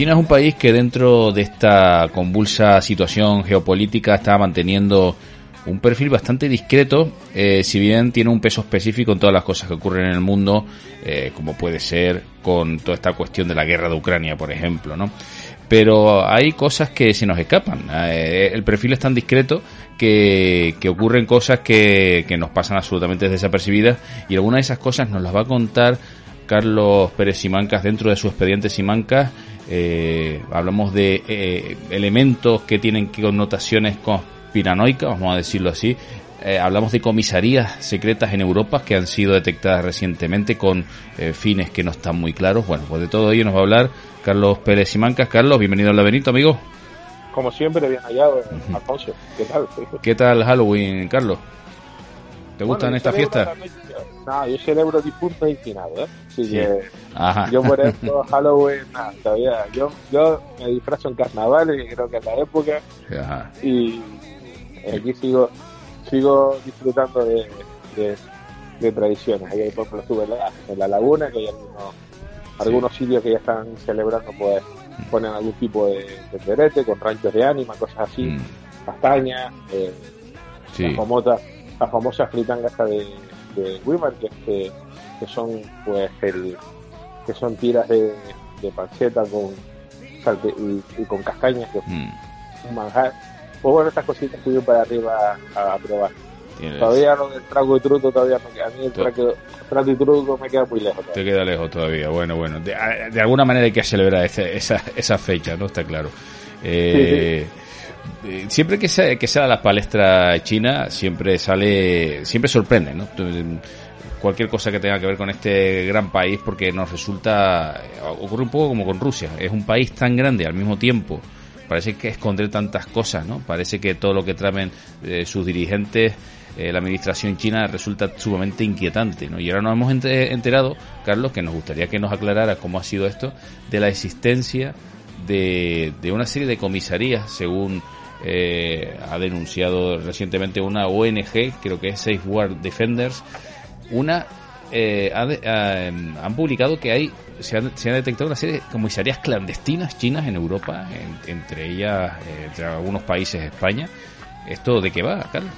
China es un país que dentro de esta convulsa situación geopolítica está manteniendo un perfil bastante discreto, eh, si bien tiene un peso específico en todas las cosas que ocurren en el mundo, eh, como puede ser con toda esta cuestión de la guerra de Ucrania, por ejemplo, ¿no? Pero hay cosas que se nos escapan. Eh, el perfil es tan discreto que, que ocurren cosas que, que nos pasan absolutamente desapercibidas y algunas de esas cosas nos las va a contar Carlos Pérez Simancas dentro de su expediente Simancas eh, hablamos de eh, elementos que tienen connotaciones conspiranoicas, vamos a decirlo así. Eh, hablamos de comisarías secretas en Europa que han sido detectadas recientemente con fines que no están muy claros. Bueno, pues de todo ello nos va a hablar Carlos Pérez Simancas. Carlos, bienvenido al laberinto, amigo. Como siempre, bien hallado, Alfonso. ¿Qué tal? ¿Qué tal Halloween, Carlos? ¿Te gustan estas fiestas? No, yo celebro difuntos y finados, ¿eh? Así que yo por eso Halloween, nada, todavía. Yo, yo me disfrazo en carnaval, que creo que es la época. Y aquí sigo sigo disfrutando de, de, tradiciones. Ahí, por ejemplo, estuve en la, laguna, que hay algunos, algunos sitios que ya están celebrando, pues ponen algún tipo de, de con ranchos de ánima, cosas así, mm. castañas, eh, la famosa, la famosa fritanga de de Weimar, que, que, son pues el que son tiras de, de panceta con salte y, con castañas, que mm. un manjar. Pues bueno, estas cositas que para arriba a, probar. Todavía lo del trago y truco todavía no queda. A mí el trago, y truco me queda muy lejos. Te queda lejos todavía. Bueno, bueno. De, alguna manera hay que celebrar esa, esa fecha, ¿no? Está claro. Eh, eh, siempre que sea, que sea la palestra china, siempre sale, siempre sorprende, ¿no? Cualquier cosa que tenga que ver con este gran país, porque nos resulta, ocurre un poco como con Rusia, es un país tan grande al mismo tiempo, parece que esconder tantas cosas, ¿no? Parece que todo lo que traen eh, sus dirigentes, eh, la administración china resulta sumamente inquietante, ¿no? Y ahora nos hemos enterado, Carlos, que nos gustaría que nos aclarara cómo ha sido esto, de la existencia de, de una serie de comisarías, según eh, ha denunciado recientemente una ONG, creo que es Safeguard Defenders, una eh, em, han publicado que hay se han, detectado una serie de comisarías clandestinas chinas en Europa, entre ellas, eh, entre algunos países de España. ¿Esto de qué va, Carlos?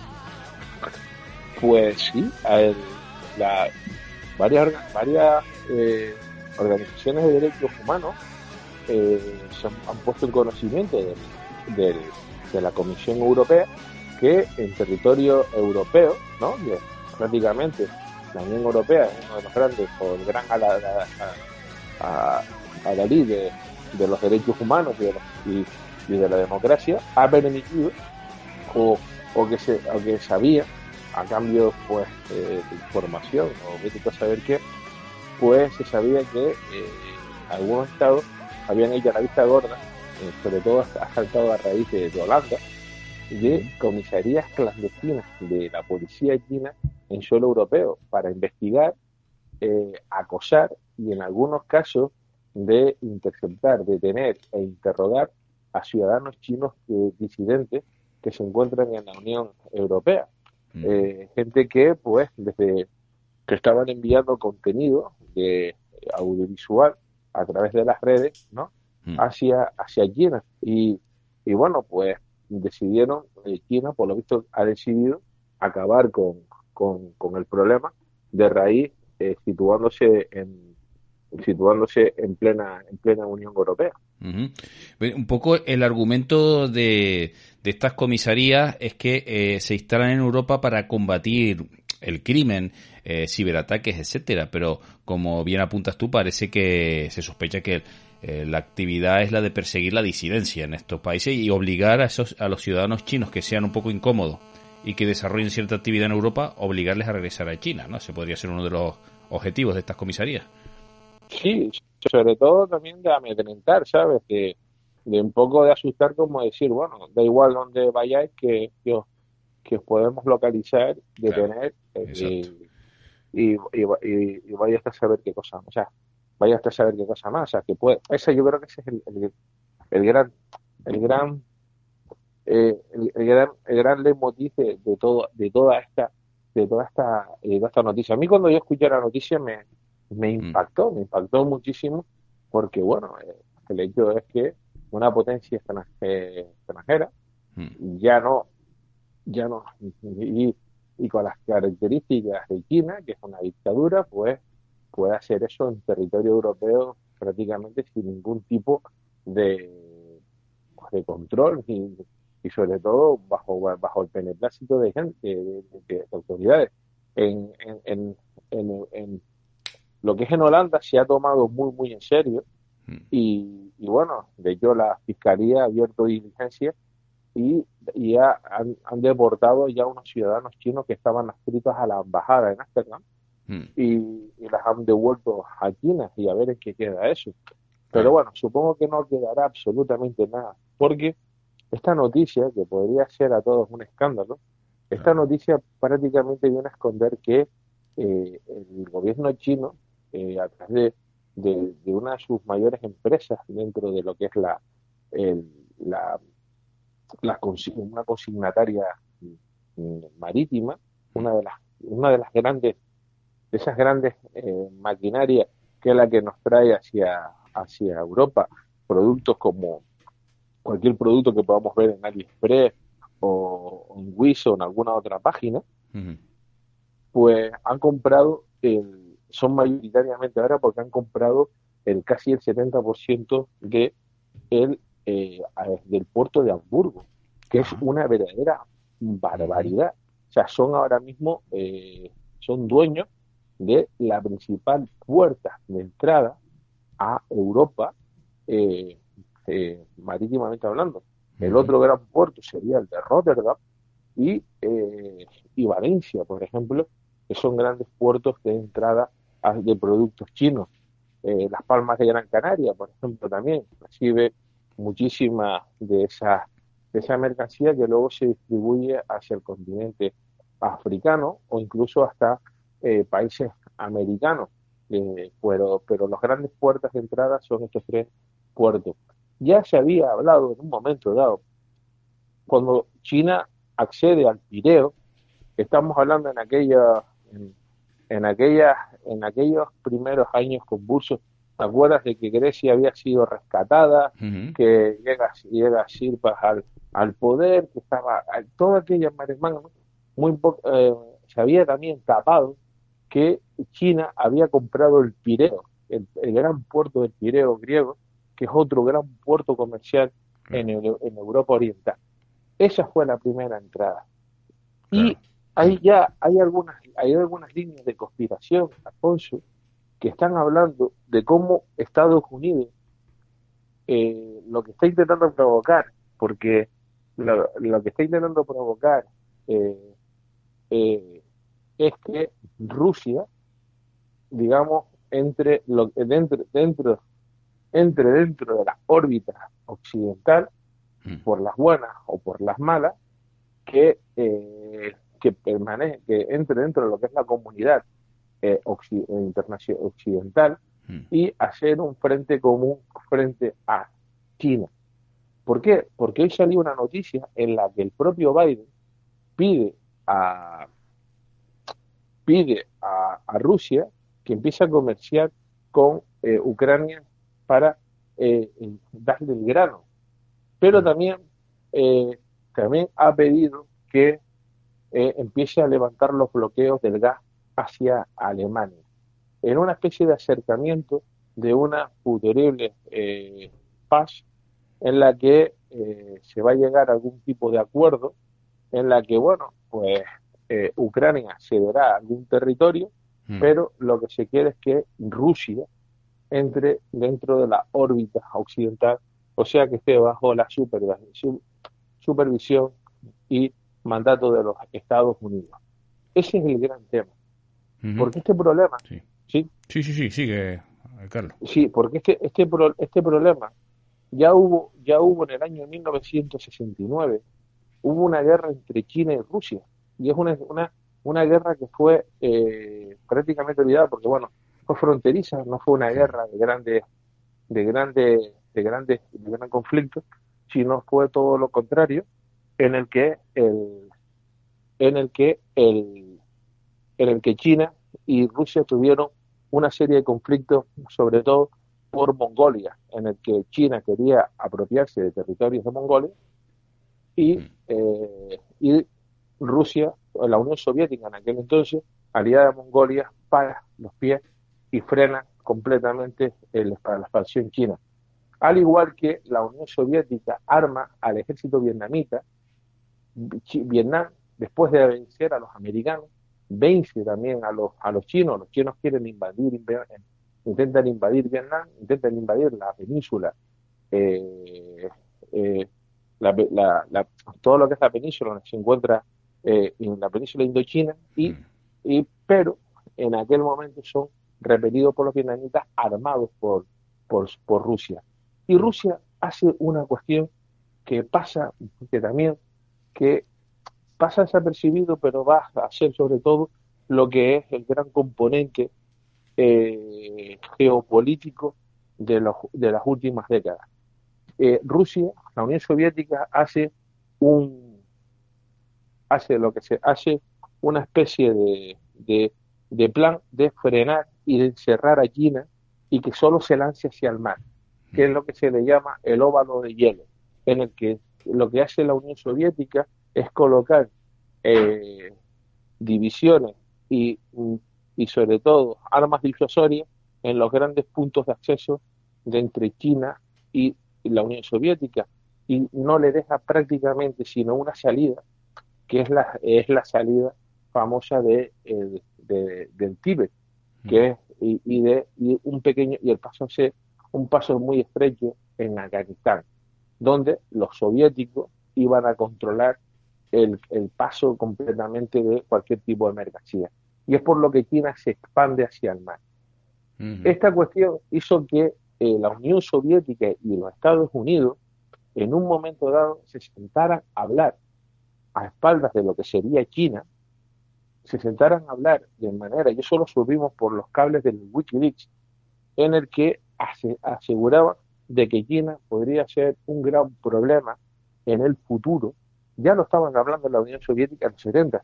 Pues sí, la, varias, varias organizaciones de derechos humanos se han, puesto en conocimiento de la Comisión Europea que en territorio europeo, ¿no? prácticamente la Unión Europea es uno de los grandes o el gran a a, a, la ley de, los derechos humanos y de, la democracia, ha permitido o, o, que se, o que sabía a cambio pues de información o de saber qué, pues se sabía que eh, algunos estados habían hecho la vista gorda eh, sobre todo ha saltado a raíz de, Holanda, de comisarías clandestinas de la policía china en suelo europeo para investigar, eh, acosar y en algunos casos de interceptar, detener e interrogar a ciudadanos chinos eh, disidentes que se encuentran en la Unión Europea. gente que, pues, desde que estaban enviando contenido de audiovisual a través de las redes, ¿no? Mm. hacia, hacia China. Y, y bueno, pues decidieron, eh, China por lo visto ha decidido acabar con, con, el problema de raíz, eh, situándose en, situándose en plena en plena Unión Europea. Un poco el argumento de, de estas comisarías es que eh, se instalan en Europa para combatir el crimen, eh, ciberataques, etcétera. Pero como bien apuntas tú, parece que se sospecha que eh, la actividad es la de perseguir la disidencia en estos países y obligar a esos a los ciudadanos chinos que sean un poco incómodos y que desarrollen cierta actividad en Europa, obligarles a regresar a China, ¿no? Ese podría ser uno de los objetivos de estas comisarías. Sí, sobre todo también de amedrentar, ¿sabes? De, de un poco de asustar, como decir, bueno, da igual donde vayáis, que, que, os, que podemos localizar, detener eh, y, y, y, vaya hasta saber qué cosa, o sea, vaya hasta saber qué cosa más, o sea, que puede, ese yo creo que ese es el, el, gran, el gran, eh, el, gran, el gran leitmotiv de, de, todo, de toda esta, de toda esta, de toda esta noticia. A mí cuando yo escuché la noticia me, me mm. impactó, me impactó muchísimo, porque bueno, eh, el hecho es que una potencia extranjera mm. ya no, ya no, y, y, con las características de China, que es una dictadura, pues puede hacer eso en territorio europeo prácticamente sin ningún tipo de, de control y, y sobre todo bajo, bajo el beneplácito de gente, de, de, autoridades. En, en, en, en, lo que es en Holanda se ha tomado muy, muy en serio mm. y, y bueno, de hecho la Fiscalía ha abierto diligencia y, y han, han, deportado ya unos ciudadanos chinos que estaban adscritos a la embajada en Ámsterdam mm. y, y, las han devuelto a China y a ver en qué queda eso. Pero bueno, supongo que no quedará absolutamente nada, porque esta noticia, que podría ser a todos un escándalo, esta noticia prácticamente viene a esconder que eh, el gobierno chino eh, a través de, de, una de sus mayores empresas dentro de lo que es la, el, la, la una consignataria marítima, una de las, una de las grandes, de esas grandes eh, maquinarias que es la que nos trae hacia, hacia Europa productos como cualquier producto que podamos ver en AliExpress o, en Wish o en alguna otra página, uh -huh. pues han comprado el son mayoritariamente ahora porque han comprado el casi el 70% de el, eh, del puerto de Hamburgo, que es una verdadera barbaridad. O sea, son ahora mismo, eh, son dueños de la principal puerta de entrada a Europa, eh, eh marítimamente hablando. El otro gran puerto sería el de Rotterdam y, eh, y Valencia, por ejemplo, que son grandes puertos de entrada de productos chinos. Eh, Las Palmas de Gran Canaria, por ejemplo, también recibe muchísima de esa, de esa mercancía que luego se distribuye hacia el continente africano o incluso hasta eh, países americanos. Eh, pero, pero las grandes puertas de entrada son estos tres puertos. Ya se había hablado en un momento dado, cuando China accede al Pireo, estamos hablando en aquella, en, en, aquella, en aquellos primeros años convulsos, ¿te acuerdas de que Grecia había sido rescatada, uh -huh. que llega, llega Sirpas al, al poder, que estaba, toda aquella maresmanga, muy eh, se había también tapado que China había comprado el Pireo, el, el, gran puerto del Pireo griego, que es otro gran puerto comercial en, en Europa Oriental. Esa fue la primera entrada. Y hay ya hay algunas hay algunas líneas de conspiración, Alfonso, que están hablando de cómo Estados Unidos eh, lo que está intentando provocar, porque lo, lo que está intentando provocar eh, eh, es que Rusia, digamos, entre lo dentro dentro entre dentro de la órbita occidental, mm. por las buenas o por las malas, que eh, que permanece, que entre dentro de lo que es la comunidad eh, internacional occidental mm. y hacer un frente común frente a China. ¿Por qué? Porque hoy salió una noticia en la que el propio Biden pide a pide a, a Rusia que empiece a comerciar con eh, Ucrania para eh, darle el grano. Pero también, eh, también ha pedido que eh, empiece a levantar los bloqueos del gas hacia Alemania, en una especie de acercamiento de una futurible eh, paz en la que eh, se va a llegar a algún tipo de acuerdo en la que, bueno, pues eh, Ucrania cederá algún territorio, mm. pero lo que se quiere es que Rusia entre dentro de la órbita occidental, o sea que esté bajo la supervisión y mandato de los Estados Unidos. Ese es el gran tema. Porque este problema... Sí. sí, sí, sí, sí sigue, Carlos. Sí, porque este, este, este problema ya hubo, ya hubo en el año 1969, hubo una guerra entre China y Rusia. Y es una, una, una guerra que fue eh, prácticamente olvidada porque, bueno, fue fronteriza, no fue una guerra de grandes, de grandes, de grandes, de gran conflicto, sino fue todo lo contrario, en el que el, en el que el, en el que China y Rusia tuvieron una serie de conflictos, sobre todo por Mongolia, en el que China quería apropiarse de territorios de Mongolia y, mm. eh, y Rusia, la Unión Soviética en aquel entonces, aliada a Mongolia, para los pies y frena completamente el, para la expansión china. Al igual que la Unión Soviética arma al ejército vietnamita, Vietnam, después de vencer a los americanos, vence también a los, a los chinos, los chinos quieren invadir, intentan invadir Vietnam, intentan invadir la península, eh, eh, todo lo que es la península, donde se encuentra eh, en la península indochina, y, mm. y, pero en aquel momento son repelidos por los vietnamitas armados por, por, por Rusia. Y Rusia hace una cuestión que pasa, que también, que pasa desapercibido, pero va a ser sobre todo lo que es el gran componente eh, geopolítico de, los, de las últimas décadas. Eh, Rusia, la Unión Soviética, hace un hace lo que se hace una especie de, de, plan de frenar y de encerrar a China y que solo se lance hacia el mar, que es lo que se le llama el óvalo de hielo, en el que lo que hace la Unión Soviética es colocar eh, divisiones y, y sobre todo armas disuasorias en los grandes puntos de acceso de entre China y la Unión Soviética y no le deja prácticamente sino una salida que es la es la salida famosa de, del Tíbet que es y, de y un pequeño y el paso es un paso muy estrecho en Afganistán donde los soviéticos iban a controlar el, paso completamente de cualquier tipo de mercancía. Y es por lo que China se expande hacia el mar. Esta cuestión hizo que eh, la Unión Soviética y los Estados Unidos en un momento dado se sentaran a hablar a espaldas de lo que sería China, se sentaran a hablar de manera, y eso lo subimos por los cables del Wikileaks, en el que aseguraba de que China podría ser un gran problema en el futuro ya lo estaban hablando en la Unión Soviética en los 70,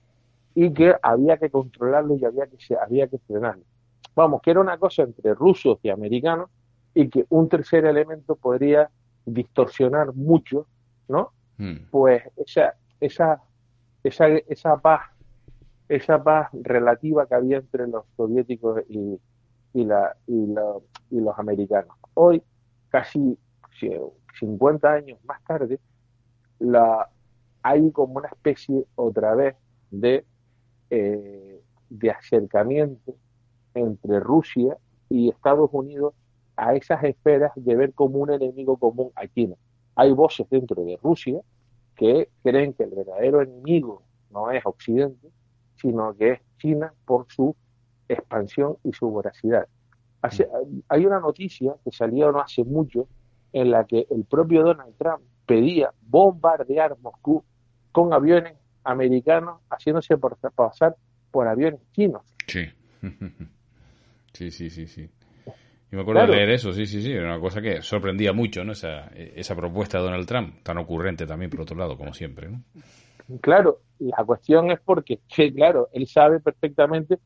y que había que controlarlo y había que, había que frenarlo. Vamos, que era una cosa entre rusos y americanos y que un tercer elemento podría distorsionar mucho, ¿no? Hmm. Pues esa, esa, esa, esa paz, esa paz relativa que había entre los soviéticos y, y, la, y, los americanos. Hoy, casi 50 años más tarde, la, hay como una especie otra vez de, eh, de acercamiento entre Rusia y Estados Unidos a esas esferas de ver como un enemigo común a China. Hay voces dentro de Rusia que creen que el verdadero enemigo no es Occidente, sino que es China por su expansión y su voracidad. hay una noticia que salió no hace mucho en la que el propio Donald Trump pedía bombardear Moscú con aviones americanos haciéndose por, pasar por aviones chinos. Sí. sí, sí, sí, sí. Y me acuerdo de leer eso, sí, sí, sí, era una cosa que sorprendía mucho, ¿no? Esa, esa propuesta de Donald Trump, tan ocurrente también, por otro lado, como siempre, ¿no? Claro, la cuestión es porque, claro, él sabe perfectamente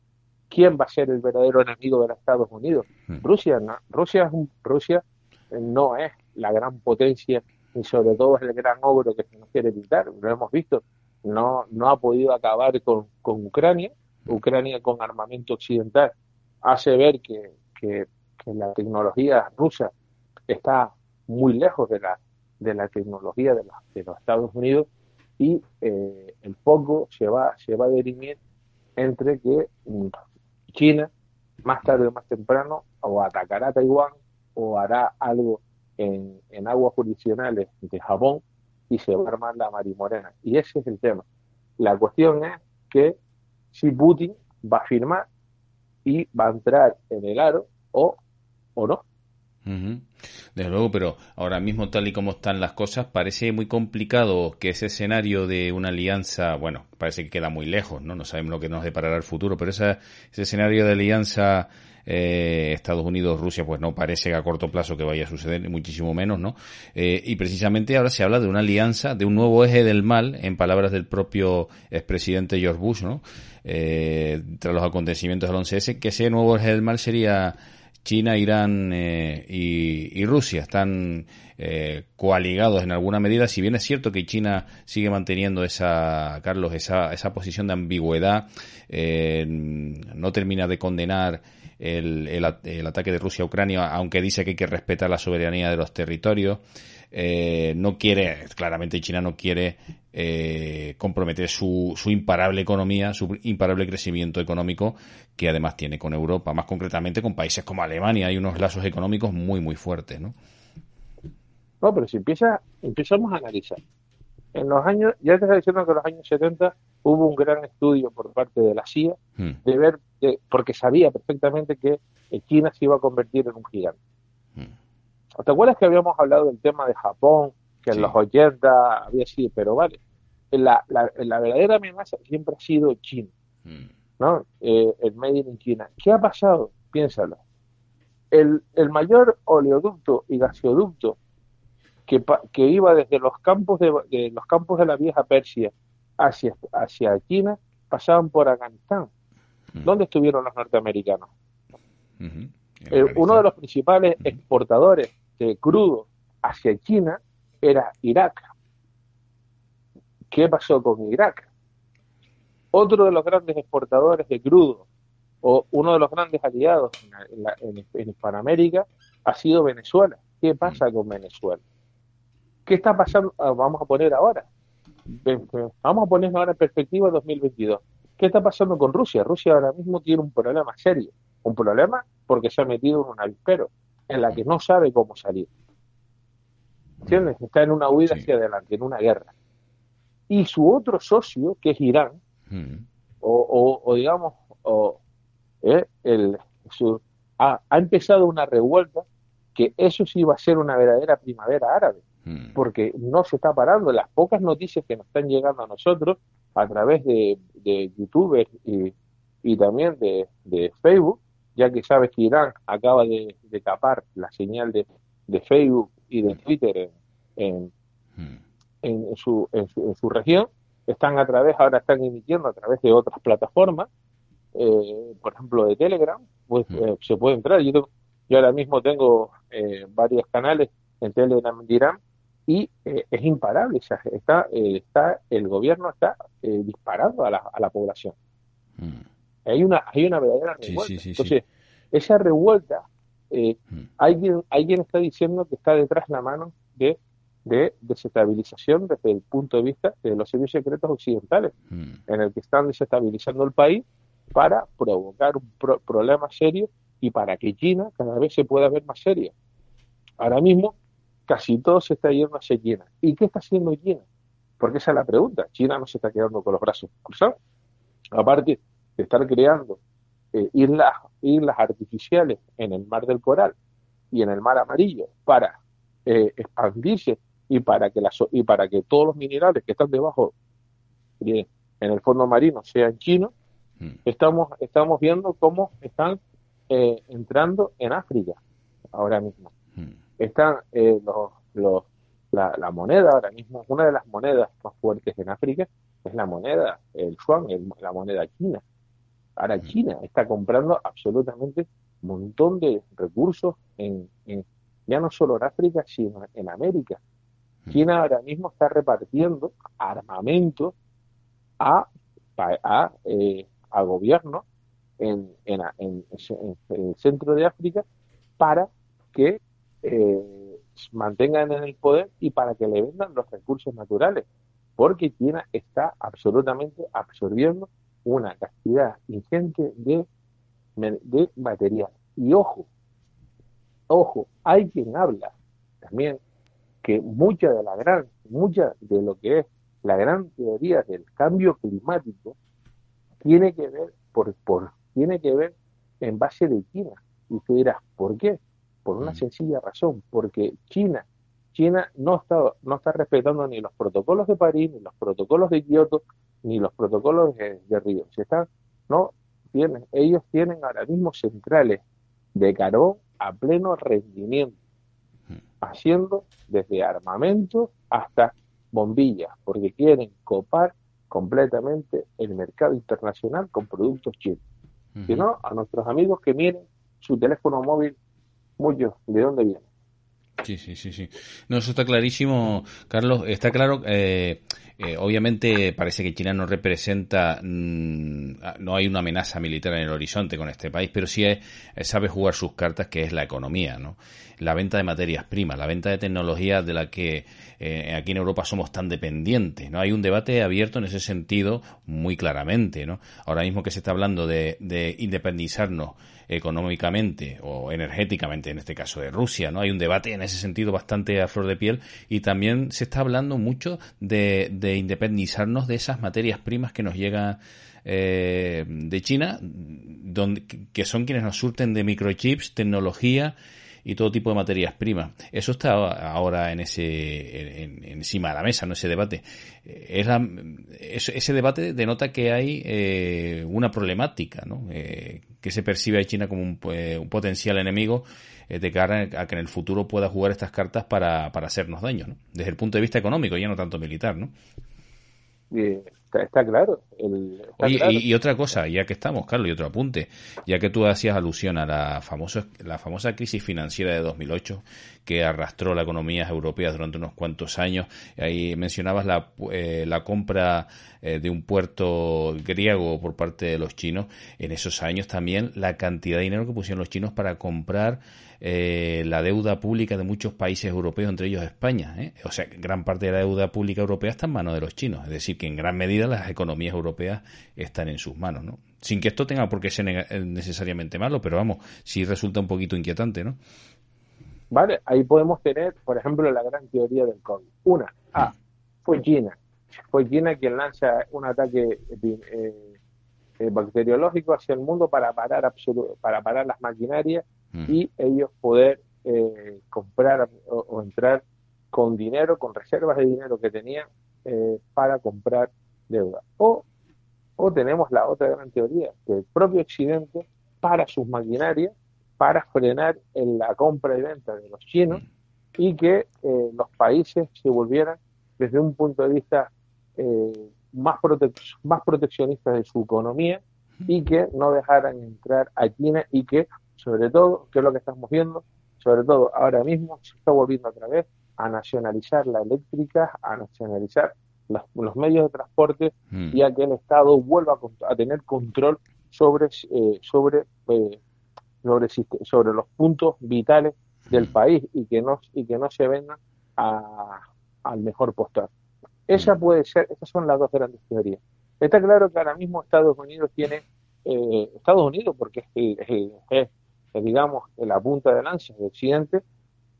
quién va a ser el verdadero enemigo de los Estados Unidos. Hmm. Rusia, no. Rusia, es un, Rusia no es la gran potencia y sobre todo es el gran ogro que se nos quiere evitar, lo hemos visto, no, no ha podido acabar con, con Ucrania, Ucrania con armamento occidental hace ver que, que la tecnología rusa está muy lejos de la, de la tecnología de, de los Estados Unidos y eh, el foco se va, se va a dirimir entre que mm, China más tarde o más temprano o atacará Taiwán o hará algo en, en aguas jurisdiccionales de Japón y se va a armar la marimorena. Y ese es el tema. La cuestión es que si Putin va a firmar y va a entrar en el aro o, o no. Desde luego, pero ahora mismo tal y como están las cosas, parece muy complicado que ese escenario de una alianza, bueno, parece que queda muy lejos, ¿no? No sabemos lo que nos deparará el futuro, pero ese escenario de alianza eh, Estados Unidos, Rusia, pues no parece que a corto plazo que vaya a suceder, muchísimo menos, ¿no? Eh, y precisamente ahora se habla de una alianza, de un nuevo eje del mal, en palabras del propio expresidente George Bush, ¿no? Eh, tras los acontecimientos del 11S, que ese nuevo eje del mal sería China, Irán eh, y, Rusia están eh, coaligados en alguna medida, si bien es cierto que China sigue manteniendo esa, Carlos, esa, esa posición de ambigüedad, eh, no termina de condenar el, el, ataque de Rusia a Ucrania, aunque dice que hay que respetar la soberanía de los territorios. Eh, no quiere, claramente China no quiere eh, comprometer su, su imparable economía, su imparable crecimiento económico que además tiene con Europa, más concretamente con países como Alemania. Hay unos lazos económicos muy, muy fuertes, ¿no? No, pero si empieza, empezamos a analizar. En los años, ya te estaba diciendo que en los años 70 hubo un gran estudio por parte de la CIA hmm. de ver, porque sabía perfectamente que China se iba a convertir en un gigante. ¿Te acuerdas que habíamos hablado del tema de Japón, que en los 80 había sido, pero vale, la, la, la verdadera amenaza siempre ha sido China, hmm. ¿no? Eh, el Made in China. ¿Qué ha pasado? Piénsalo. El, el mayor oleoducto y gasoducto que, que iba desde los campos de, los campos de la vieja Persia hacia, hacia China pasaban por Afganistán. ¿Dónde estuvieron los norteamericanos? Eh, uno de los principales exportadores de crudo hacia China era Irak. ¿Qué pasó con Irak? Otro de los grandes exportadores de crudo o uno de los grandes aliados en, en Hispanoamérica ha sido Venezuela. ¿Qué pasa con Venezuela? ¿Qué está pasando? Ah, vamos a poner ahora. Vamos a poner ahora en perspectiva 2022. ¿Qué está pasando con Rusia? Rusia ahora mismo tiene un problema serio. Un problema porque se ha metido en un avispero en la que no sabe cómo salir. ¿Entiendes? Está en una huida hacia adelante, en una guerra. Y su otro socio, que es Irán, mm. o, digamos, o, eh, el, ha, ha empezado una revuelta que eso sí va a ser una verdadera primavera árabe Mm. porque no se está parando. Las pocas noticias que nos están llegando a nosotros a través de, de youtubers y, y también de, de, Facebook, ya que sabes que Irán acaba de, de tapar la señal de, de, Facebook y de Twitter en, en, mm. su, en, su, región, están a través, ahora están emitiendo a través de otras plataformas, eh, por ejemplo de Telegram, pues mm. eh, se puede entrar. Yo, yo ahora mismo tengo eh, varios canales en Telegram de Irán y eh, es imparable, está, eh, está, el gobierno está eh, disparando a la, a la población. Mm. Hay, una, hay una verdadera revuelta. Entonces, esa revuelta, mm. alguien, alguien está diciendo que está detrás de la mano de, de desestabilización desde el punto de vista de los servicios secretos occidentales, mm. en el que están desestabilizando el país para provocar un problema serio y para que China cada vez se pueda ver más seria. Ahora mismo casi todo se está yendo hacia China. ¿Y qué está haciendo China? Porque esa es la pregunta. China no se está quedando con los brazos cruzados. Aparte de estar creando eh, islas, islas artificiales en el mar del Coral y en el mar amarillo para eh, expandirse y para que y para que todos los minerales que están debajo en el fondo marino sean chinos, mm. estamos, estamos viendo cómo están eh, entrando en África ahora mismo. Mm están eh, los, los, la, moneda ahora mismo, una de las monedas más fuertes en África es la moneda, el yuan, la moneda china. Ahora China. Está comprando absolutamente un montón de recursos en, ya no solo en África, sino en América. China ahora mismo está repartiendo armamento a, a, eh, a gobiernos en, en, en, el centro de África para que eh, mantengan en el poder y para que le vendan los recursos naturales, porque China está absolutamente absorbiendo una cantidad ingente de, de material. Y ojo, ojo, hay quien habla también que mucha de la gran, mucha de lo que es la gran teoría del cambio climático tiene que ver por, por tiene que ver en base de China. Y tú dirás, ¿por qué? Por una mm. sencilla razón, porque China, China no está, no está respetando ni los protocolos de París, ni los protocolos de Kioto, ni los protocolos de, Río. Se están, no tienen, ellos tienen ahora mismo centrales de carbón a pleno rendimiento, haciendo desde armamento hasta bombillas, porque quieren copar completamente el mercado internacional con productos chinos. Si no, a nuestros amigos que miren su teléfono móvil, muchos, ¿de dónde viene? Sí, sí, sí, sí. No, eso está clarísimo, Carlos. Está claro, eh, eh, obviamente parece que China no representa, mm, no hay una amenaza militar en el horizonte con este país, pero sí sabe jugar sus cartas, que es la economía, ¿no? La venta de materias primas, la venta de tecnología de la que eh, aquí en Europa somos tan dependientes, ¿no? Hay un debate abierto en ese sentido muy claramente, ¿no? Ahora mismo que se está hablando de, de independizarnos económicamente o energéticamente, en este caso de Rusia, ¿no? Hay un debate en ese sentido bastante a flor de piel y también se está hablando mucho de independizarnos de esas materias primas que nos llegan eh, de China, donde, que son quienes nos surten de microchips, tecnología y todo tipo de materias primas. Eso está ahora en ese encima de la mesa, no ese debate. Es ese debate denota que hay eh, una problemática, ¿no? Eh, que se percibe a China como un, pues, potencial enemigo eh, de cara a que en el futuro pueda jugar estas cartas para, para hacernos daño, ¿no? Desde el punto de vista económico, ya no tanto militar, ¿no? Está, claro. Y, otra cosa, ya que estamos, Carlos, y otro apunte, ya que tú hacías alusión a la famosa, la famosa crisis financiera de 2008 que arrastró la economía europea durante unos cuantos años, ahí mencionabas la, eh, la compra eh, de un puerto griego por parte de los chinos, en esos años también la cantidad de dinero que pusieron los chinos para comprar eh, la deuda pública de muchos países europeos, entre ellos España. ¿eh? O sea, gran parte de la deuda pública europea está en manos de los chinos. Es decir, que en gran medida las economías europeas están en sus manos. ¿no? Sin que esto tenga por qué ser eh, necesariamente malo, pero vamos, sí resulta un poquito inquietante. ¿no? Vale, ahí podemos tener, por ejemplo, la gran teoría del COVID. Una, ah, fue China. Fue China quien lanza un ataque bacteriológico hacia el mundo para parar, para parar las maquinarias y ellos poder eh, comprar o, entrar con dinero, con reservas de dinero que tenían eh, para comprar deuda. O, o tenemos la otra gran teoría, que el propio Occidente para sus maquinarias, para frenar en la compra y venta de los chinos y que eh, los países se volvieran desde un punto de vista más, más proteccionistas de su economía y que no dejaran entrar a China y que sobre todo, ¿qué es lo que estamos viendo? Sobre todo ahora mismo se está volviendo otra vez a nacionalizar la eléctrica, a nacionalizar los, medios de transporte mm. y a que el Estado vuelva a, tener control sobre, eh, sobre, eh, sobre, sobre, los puntos vitales del mm. país y que no, y que no se vendan al mejor postor. Esa mm. puede ser, esas son las dos grandes teorías. Está claro que ahora mismo Estados Unidos tiene, eh, Estados Unidos, porque es, es, digamos, en la punta de lanza de Occidente,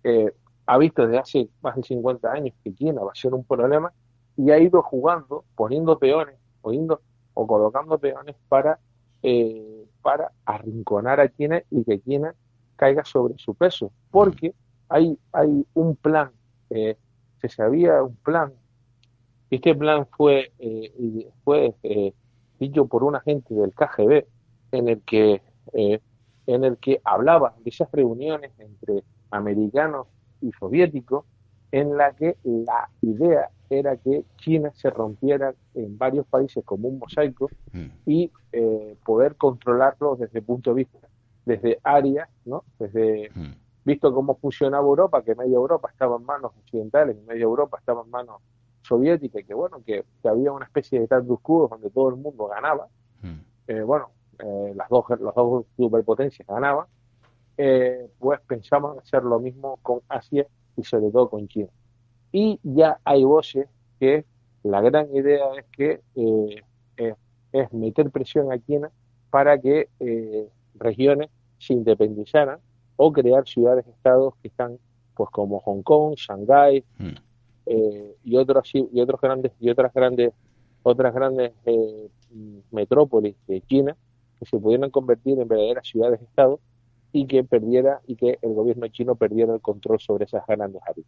eh, ha visto desde hace más de 50 años que China va a ser un problema y ha ido jugando, poniendo peones, poniendo o colocando peones para, eh, para arrinconar a China y que China caiga sobre su peso. Porque hay, hay un plan, eh, se sabía un plan, este plan fue, fue dicho por un agente del KGB en el que en el que hablaba de esas reuniones entre americanos y soviéticos, en la que la idea era que China se rompiera en varios países como un mosaico mm. y eh, poder controlarlo desde el punto de vista, desde áreas, ¿no? Desde, mm. visto cómo funcionaba Europa, que media Europa estaba en manos occidentales y media Europa estaba en manos soviéticas, y que bueno, que, había una especie de status quo donde todo el mundo ganaba. Mm. Eh, bueno, eh, las dos las dos superpotencias ganaban eh, pues pensamos hacer lo mismo con Asia y sobre todo con China. Y ya hay voces que la gran idea es que eh, es, meter presión a China para que eh, regiones se independizaran o crear ciudades-estados que están pues como Hong Kong, Shanghái eh, y otros y otros grandes y otras grandes otras grandes metrópolis de China que se pudieran convertir en verdaderas ciudades-estados y que perdiera y que el gobierno chino perdiera el control sobre esas grandes áreas.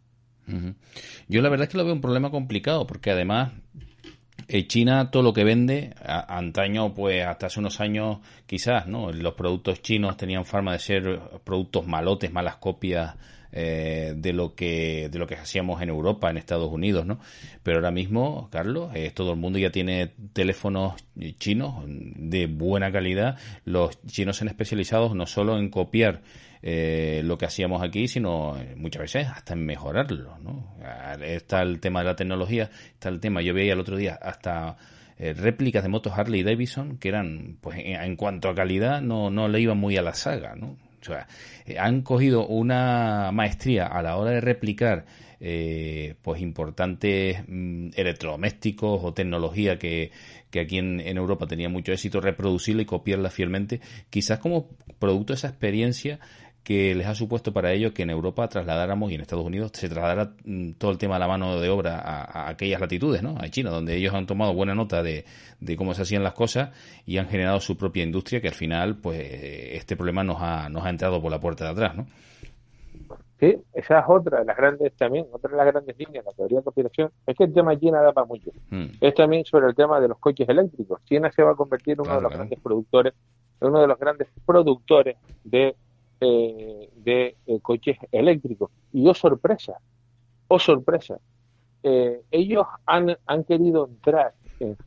Yo la verdad es que lo veo un problema complicado porque además eh, China todo lo que vende, antaño, pues hasta hace unos años quizás, ¿no? Los productos chinos tenían forma de ser productos malotes, malas copias eh, de lo que de lo que hacíamos en Europa, en Estados Unidos, ¿no? Pero ahora mismo, Carlos, eh, todo el mundo ya tiene teléfonos chinos de buena calidad. Los chinos se han especializado no solo en copiar eh, lo que hacíamos aquí, sino muchas veces hasta en mejorarlo, ¿no? Está el tema de la tecnología, está el tema, yo veía el otro día hasta réplicas de motos Harley Davidson que eran, pues en, cuanto a calidad, no, no le iban muy a la saga, ¿no? O sea, eh, han cogido una maestría a la hora de replicar eh, pues importantes mm, electrodomésticos o tecnología que, que aquí en, en, Europa tenía mucho éxito, reproducirla y copiarla fielmente, quizás como producto de esa experiencia que les ha supuesto para ellos que en Europa trasladáramos y en Estados Unidos se trasladara mm, todo el tema de la mano de obra a, aquellas latitudes, ¿no? A China, donde ellos han tomado buena nota de, cómo se hacían las cosas y han generado su propia industria que al final, pues, este problema nos ha, nos ha entrado por la puerta de atrás, ¿no? Sí, esa es otra de las grandes también, otra de las grandes líneas de la teoría de conspiración, es que el tema de China da para mucho. Mm. Es también sobre el tema de los coches eléctricos. China se va a convertir en uno de los grandes productores, uno de los grandes productores de eh, de eh, coches eléctricos. Y oh sorpresa, oh sorpresa, eh, ellos han, han querido entrar en,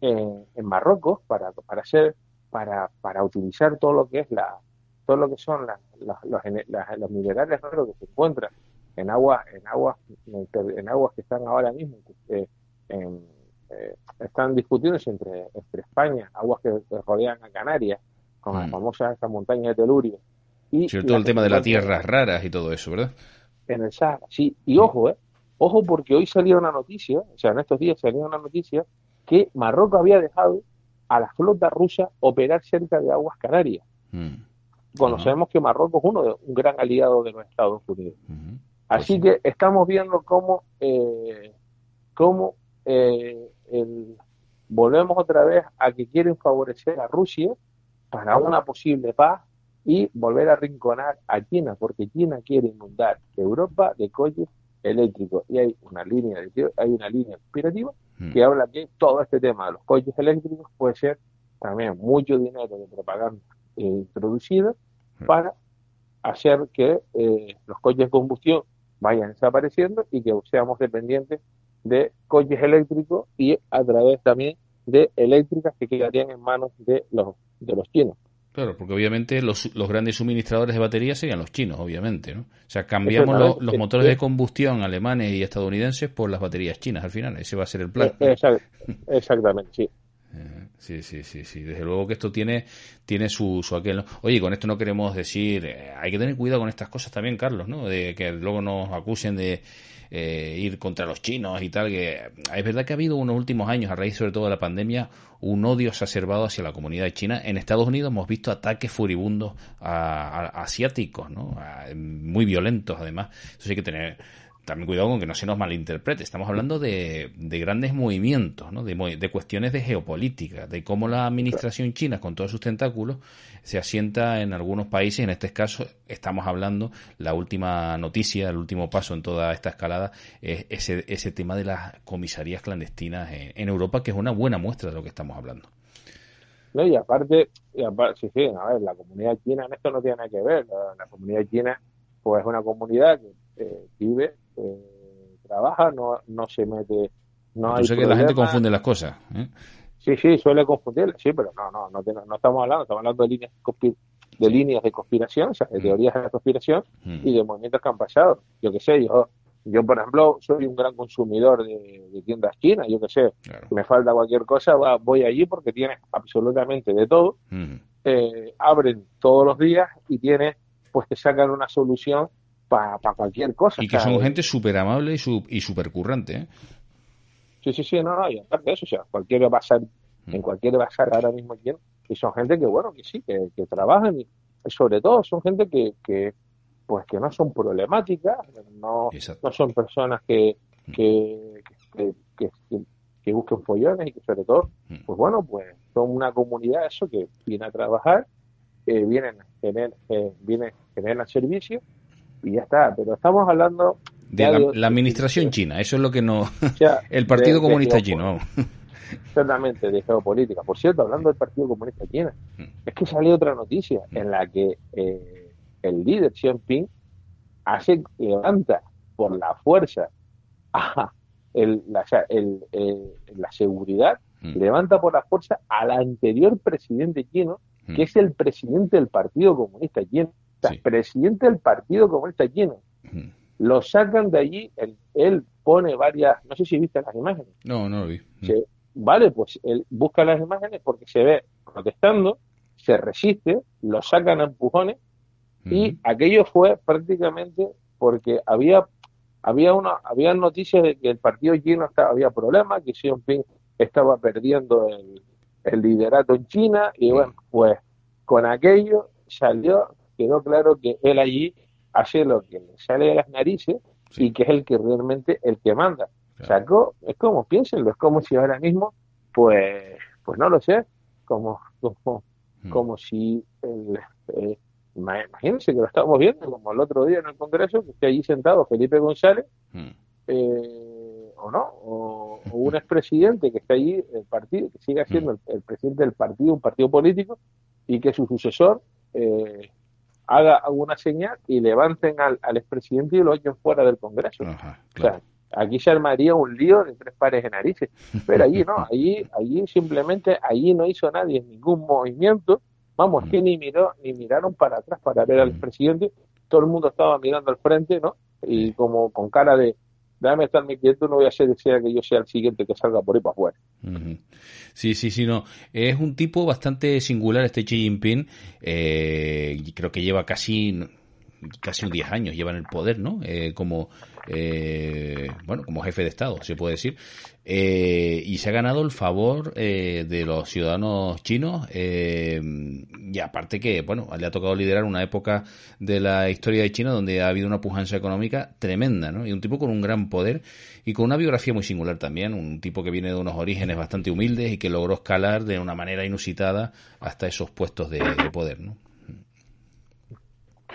en, Marruecos para, para hacer, para, para utilizar todo lo que es la, todo lo que son los, los, minerales raros que se encuentran en aguas, en aguas, en aguas que están ahora mismo, están discutiéndose entre, entre España, aguas que rodean a Canarias, con la mm. famosa esta montaña de Telurio. Y todo el tema de las tierras raras y todo eso, ¿verdad? En el Sahara, sí. Y ojo, ¿eh? Ojo porque hoy salió una noticia, o sea, en estos días salió una noticia que Marruecos había dejado a la flota rusa operar cerca de aguas canarias. Mm. Conocemos que Marruecos es uno de, un gran aliado de los Estados Unidos. Así pues que estamos viendo cómo, eh, cómo eh, volvemos otra vez a que quieren favorecer a Rusia para una posible paz y volver a rinconar a China, porque China quiere inundar Europa de coches eléctricos y hay una línea de, hay una línea conspirativa hmm. que habla que todo este tema de los coches eléctricos puede ser también mucho dinero de propaganda eh, introducida hmm. para hacer que eh, los coches de combustión vayan desapareciendo y que seamos dependientes de coches eléctricos y a través también de eléctricas que quedarían en manos de los, de los chinos. Claro, porque obviamente los, los, grandes suministradores de baterías serían los chinos, obviamente, ¿no? O sea, cambiamos los motores de combustión alemanes y estadounidenses por las baterías chinas al final, ese va a ser el plan. Eh, exactamente, sí. Eh, sí, sí, sí, sí. Desde luego que esto tiene, tiene su, su aquel. Oye, con esto no queremos decir, eh, hay que tener cuidado con estas cosas también, Carlos, ¿no? De que luego nos acusen de eh, ir contra los chinos y tal, que es verdad que ha habido unos últimos años, a raíz sobre todo de la pandemia, un odio exacerbado hacia la comunidad china. En Estados Unidos hemos visto ataques furibundos a, asiáticos, ¿no? muy violentos además. Eso hay que tener también cuidado con que no se nos malinterprete. Estamos hablando de, de grandes movimientos, ¿no? de, cuestiones de geopolítica, de cómo la administración china, con todos sus tentáculos, se asienta en algunos países. En este caso, estamos hablando, la última noticia, el último paso en toda esta escalada, es ese, ese tema de las comisarías clandestinas en, Europa, que es una buena muestra de lo que estamos hablando. No, y aparte, y aparte a ver, la comunidad china en esto no tiene nada que ver. La, comunidad china, pues es una comunidad que eh, vive eh, trabaja, no, no se mete. No Yo sé que la gente confunde las cosas. ¿eh? Sí, sí, suele confundir, sí, pero no, no, no, no, estamos hablando, estamos hablando de líneas de líneas de conspiración, o sea, de mm. teorías de conspiración mm. y de movimientos que han pasado. Yo qué sé, yo, yo por ejemplo, soy un gran consumidor de, tiendas chinas, yo qué sé, si me falta cualquier cosa, voy allí porque tiene absolutamente de todo. Mm. eh, abren todos los días y tiene, pues te sacan una solución para cualquier cosa. Y que son gente súper amable y súper currante. ¿eh? Sí, sí, sí, no, no, y aparte de eso, o sea, cualquier bazar, mm. en cualquier bazar ahora mismo aquí, y son gente que, bueno, que sí, que, que trabajan y sobre todo son gente que, que, pues que no son problemáticas, no, no son personas que, mm. que, que, que, busquen follones y que sobre todo, mm. pues bueno, pues son una comunidad eso que viene a trabajar, eh, vienen, tener, eh, vienen, generan servicio y ya está. Pero estamos hablando de la, administración china, eso es lo que no... el Partido Comunista Chino, Exactamente, de geopolítica. Por cierto, hablando del Partido Comunista Chino, mm. es que salió otra noticia en la que eh, el líder Xi Jinping hace, levanta por la fuerza a el, la, la seguridad, mm. levanta por la fuerza al anterior presidente chino, que mm. es el presidente del Partido Comunista Chino. Presidente del Partido Comunista Chino lo sacan de allí, él, pone varias, no sé si viste las imágenes. No, no lo vi. vale, pues él busca las imágenes porque se ve protestando, se resiste, lo sacan a empujones y aquello fue prácticamente porque había había una había noticias de que el partido chino estaba, había problemas, que Xi Jinping estaba perdiendo el, el liderato en China y bueno, pues con aquello salió, quedó claro que él allí hace lo que le sale de las narices y que es el que realmente el que manda. Sacó, es como, piénsenlo, es como si ahora mismo, pues, pues no lo sé, como, como, hmm. como si el, eh, imagínense que lo estamos viendo como el otro día en el Congreso, que esté allí sentado Felipe González, hmm. eh, o no, o, un expresidente que está allí, el partido, que siga siendo hmm. el, el, presidente del partido, un partido político, y que su sucesor eh, haga alguna señal y levanten al, al expresidente y lo echen fuera del Congreso. O sea, aquí se armaría un lío de tres pares de narices. Pero allí no, allí, allí simplemente, allí no hizo nadie ningún movimiento. Vamos, que ni miró, ni miraron para atrás para ver al presidente. Todo el mundo estaba mirando al frente, ¿no? Y como con cara de, déjame estarme quieto, no voy a hacer que yo sea el siguiente que salga por ahí para afuera. Sí, sí, sí, no. Es un tipo bastante singular este Xi Jinping. Eh, creo que lleva casi casi 10 años lleva en el poder, ¿no? Eh, como eh, bueno, como jefe de Estado, se puede decir. Eh, y se ha ganado el favor eh, de los ciudadanos chinos eh, y aparte que, bueno, le ha tocado liderar una época de la historia de China donde ha habido una pujanza económica tremenda, ¿no? Y un tipo con un gran poder y con una biografía muy singular también, un tipo que viene de unos orígenes bastante humildes y que logró escalar de una manera inusitada hasta esos puestos de, poder, ¿no?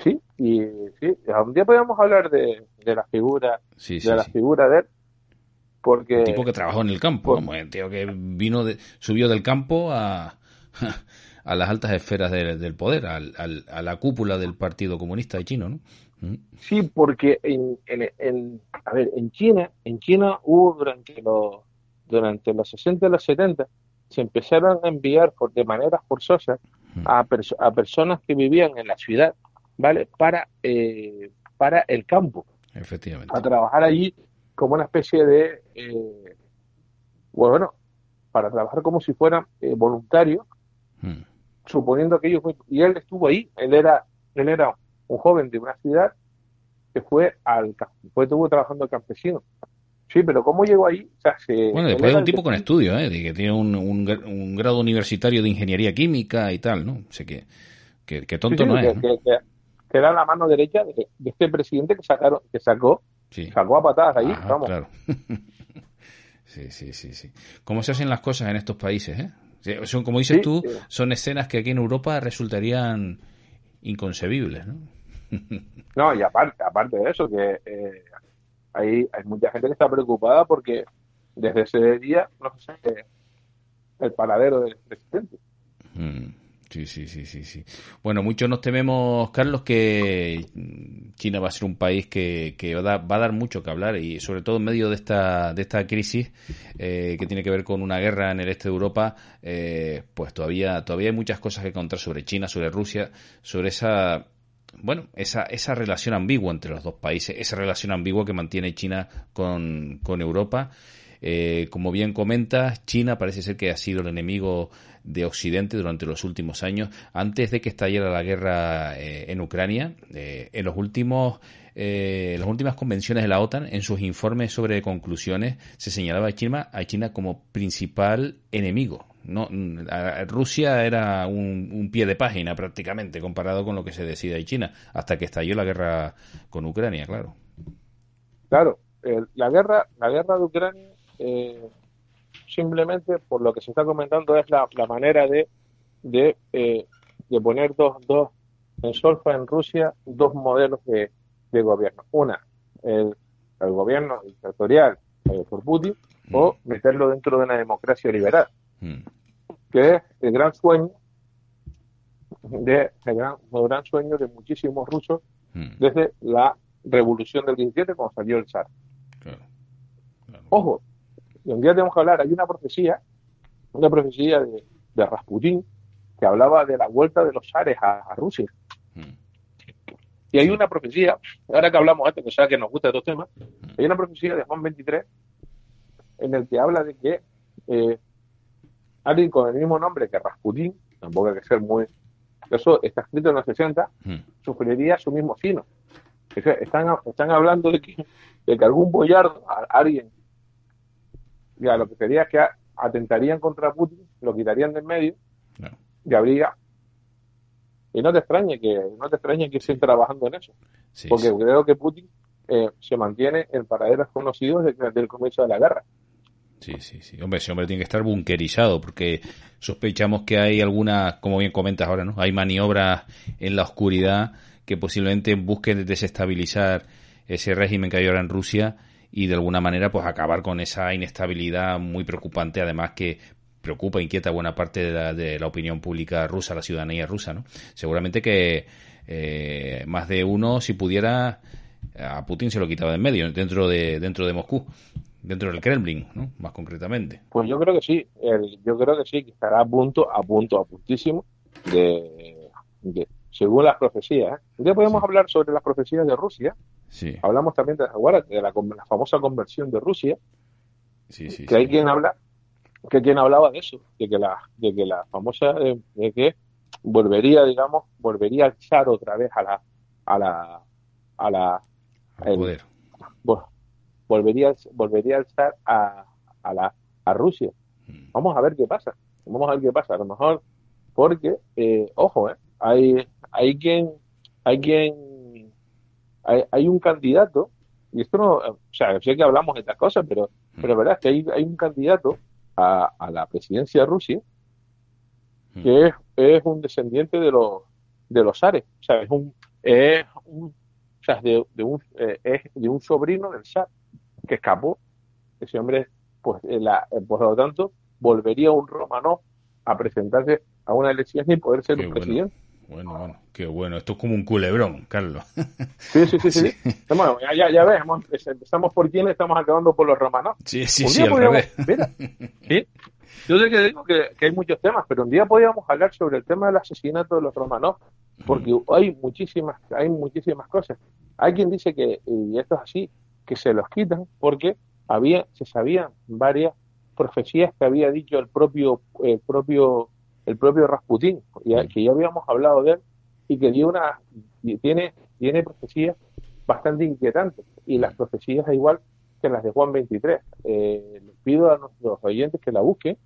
Sí, y sí, un día podemos hablar de, la figura, de la figura de él, porque... Un tipo que trabajó en el campo, el tío que vino de, subió del campo a, a las altas esferas del poder, al, a la cúpula del Partido Comunista de China, ¿no? Mm. Sí, porque en, en, a ver, en China, en China hubo durante los durante los 60 y los 70 se empezaron a enviar por, de manera forzosa mm. a, a personas que vivían en la ciudad, ¿vale? Para eh, para el campo. Efectivamente. A trabajar allí como una especie de, eh, bueno, para trabajar como si fuera eh, voluntario, hmm. suponiendo que ellos, y él estuvo ahí, él era, él era un joven de una ciudad que fue al fue estuvo trabajando campesino. Sí, pero ¿cómo llegó ahí? bueno, después de un tipo con estudios, ¿eh? que tiene un, un, grado universitario de ingeniería química y tal, ¿no? sé que, que, tonto no es. Que, que, era la mano derecha de, de, este presidente que sacaron, que sacó Sí. Sacó a patadas ahí, vamos. Claro. sí, sí, sí, sí. ¿Cómo se hacen las cosas en estos países, eh? Son, como dices tú, son escenas que aquí en Europa resultarían inconcebibles, ¿no? no, y aparte, aparte de eso, que eh, hay, hay mucha gente que está preocupada porque desde ese día no sé el paradero del presidente. Mm. Sí, sí, sí, sí, sí. Bueno, muchos nos tememos, Carlos, que China va a ser un país que, que va, a dar, mucho que hablar y sobre todo en medio de esta, de esta crisis eh, que tiene que ver con una guerra en el este de Europa, eh, pues todavía, todavía hay muchas cosas que contar sobre China, sobre Rusia, sobre esa bueno, esa, esa relación ambigua entre los dos países, esa relación ambigua que mantiene China con, con Europa Eh, como bien comentas, China parece ser que ha sido el enemigo de Occidente durante los últimos años. Antes de que estallara la guerra eh, en Ucrania, eh, en los últimos eh, en las últimas convenciones de la OTAN, en sus informes sobre conclusiones, se señalaba a China, a China como principal enemigo. No, Rusia era un, pie de página prácticamente comparado con lo que se decide en China, hasta que estalló la guerra con Ucrania, claro. Claro, la guerra, la guerra de Ucrania simplemente por lo que se está comentando es la, manera de, de, eh, de poner dos, dos en solfa en Rusia dos modelos de, de gobierno. Una, el, el gobierno dictatorial eh, por Putin mm. o meterlo dentro de una democracia liberal, mm. que es el gran sueño de el gran, el gran sueño de muchísimos rusos mm. desde la revolución del 17 cuando salió el zar. Ojo, y un día tenemos que hablar, hay una profecía, una profecía de, de Rasputín, que hablaba de la vuelta de los zares a, Rusia. Mm. Y hay una profecía, ahora que hablamos antes, que sea que nos gusta estos temas, mm. hay una profecía de Juan 23 en el que habla de que eh, alguien con el mismo nombre que Rasputín, tampoco hay que ser muy... Eso está escrito en los 60, mm. sufriría su mismo sino. Están, están hablando de que, de que algún boyardo, alguien ya lo que sería es que atentarían contra Putin, lo quitarían del medio y habría y no te extrañe que no te extrañe que estén trabajando en eso porque creo que Putin eh, se mantiene en paraderos conocidos desde, el comienzo de la guerra Sí, sí, sí. Hombre, ese hombre tiene que estar bunkerizado porque sospechamos que hay algunas, como bien comentas ahora, ¿no? Hay maniobras en la oscuridad que posiblemente busquen desestabilizar ese régimen que hay ahora en Rusia y de alguna manera pues acabar con esa inestabilidad muy preocupante además que preocupa inquieta buena parte de la, opinión pública rusa, la ciudadanía rusa, ¿no? Seguramente que eh, más de uno, si pudiera, a Putin se lo quitaba de en medio, dentro de, dentro de Moscú, dentro del Kremlin, ¿no? Más concretamente. Pues yo creo que sí, yo creo que sí, que estará a punto, a punto, a puntísimo de, según las profecías. Ya podemos hablar sobre las profecías de Rusia, Hablamos también de, de la, famosa conversión de Rusia, que hay quien habla, que quien hablaba de eso, de que la, de que la famosa, de, que volvería, digamos, volvería a echar otra vez a la, a la, a la, poder. volvería, volvería a echar a, a la, a Rusia. Mm. Vamos a ver qué pasa. Vamos a ver qué pasa. A lo mejor, porque, eh, ojo, eh, hay, hay quien, hay quien hay, un candidato, y esto no, o sea, sé que hablamos de estas cosas, pero, mm. pero la verdad es que hay, hay un candidato a, a, la presidencia de Rusia mm. que es, es, un descendiente de los de los Ares, o sea, es un, es un o sea, de, de un, eh, es de un sobrino del zar que escapó. Ese hombre, pues, la, por lo tanto, volvería un romano a presentarse a una elección y poder ser un presidente. Bueno, bueno, qué bueno. Esto es como un culebrón, Carlos. Sí, sí, sí, sí. Bueno, ya, ya, ves, empezamos por quién, estamos acabando por los romanos. Sí, sí, sí, al revés. Mira, ¿sí? Yo sé que digo que, hay muchos temas, pero un día podríamos hablar sobre el tema del asesinato de los romanos, porque hay muchísimas, hay muchísimas cosas. Hay quien dice que, y esto es así, que se los quitan porque había, se sabían varias profecías que había dicho el propio, el propio el propio Rasputín, que ya habíamos hablado de él, y que dio una, tiene, tiene profecías bastante inquietantes, y las profecías igual que las de Juan 23. Eh, les pido a nuestros oyentes que la busquen.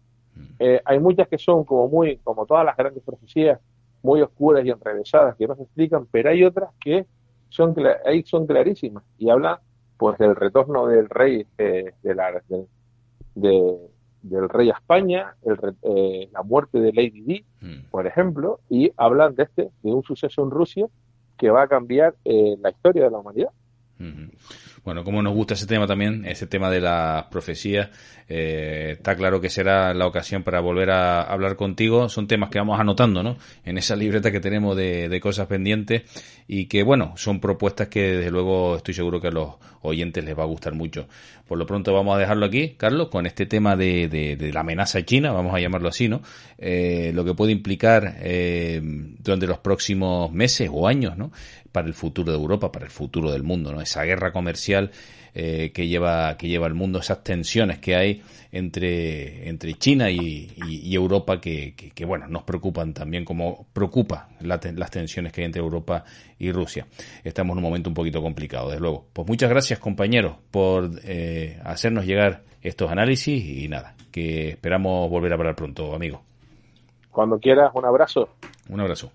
Eh, hay muchas que son como muy, como todas las grandes profecías, muy oscuras y enrevesadas que no se explican, pero hay otras que son, ahí son clarísimas y hablan pues del retorno del rey eh, de, la, de, del rey a España, eh, la muerte de Lady Di, hmm. por ejemplo, y hablan de este, de un suceso en Rusia que va a cambiar eh, la historia de la humanidad. Bueno, como nos gusta ese tema también, ese tema de las profecías, eh, está claro que será la ocasión para volver a hablar contigo. Son temas que vamos anotando, ¿no? En esa libreta que tenemos de, cosas pendientes y que, bueno, son propuestas que desde luego estoy seguro que a los oyentes les va a gustar mucho. Por lo pronto vamos a dejarlo aquí, Carlos, con este tema de, de, la amenaza china, vamos a llamarlo así, ¿no? Eh, lo que puede implicar eh, durante los próximos meses o años, ¿no? Para el futuro de Europa, para el futuro del mundo, ¿no? Esa guerra comercial eh, que lleva que lleva el mundo, esas tensiones que hay entre entre China y, Europa que, que, bueno nos preocupan también como preocupa las tensiones que hay entre Europa y Rusia. Estamos en un momento un poquito complicado, desde luego. Pues muchas gracias compañeros por eh, hacernos llegar estos análisis y nada, que esperamos volver a hablar pronto, amigo. Cuando quieras, un abrazo. Un abrazo.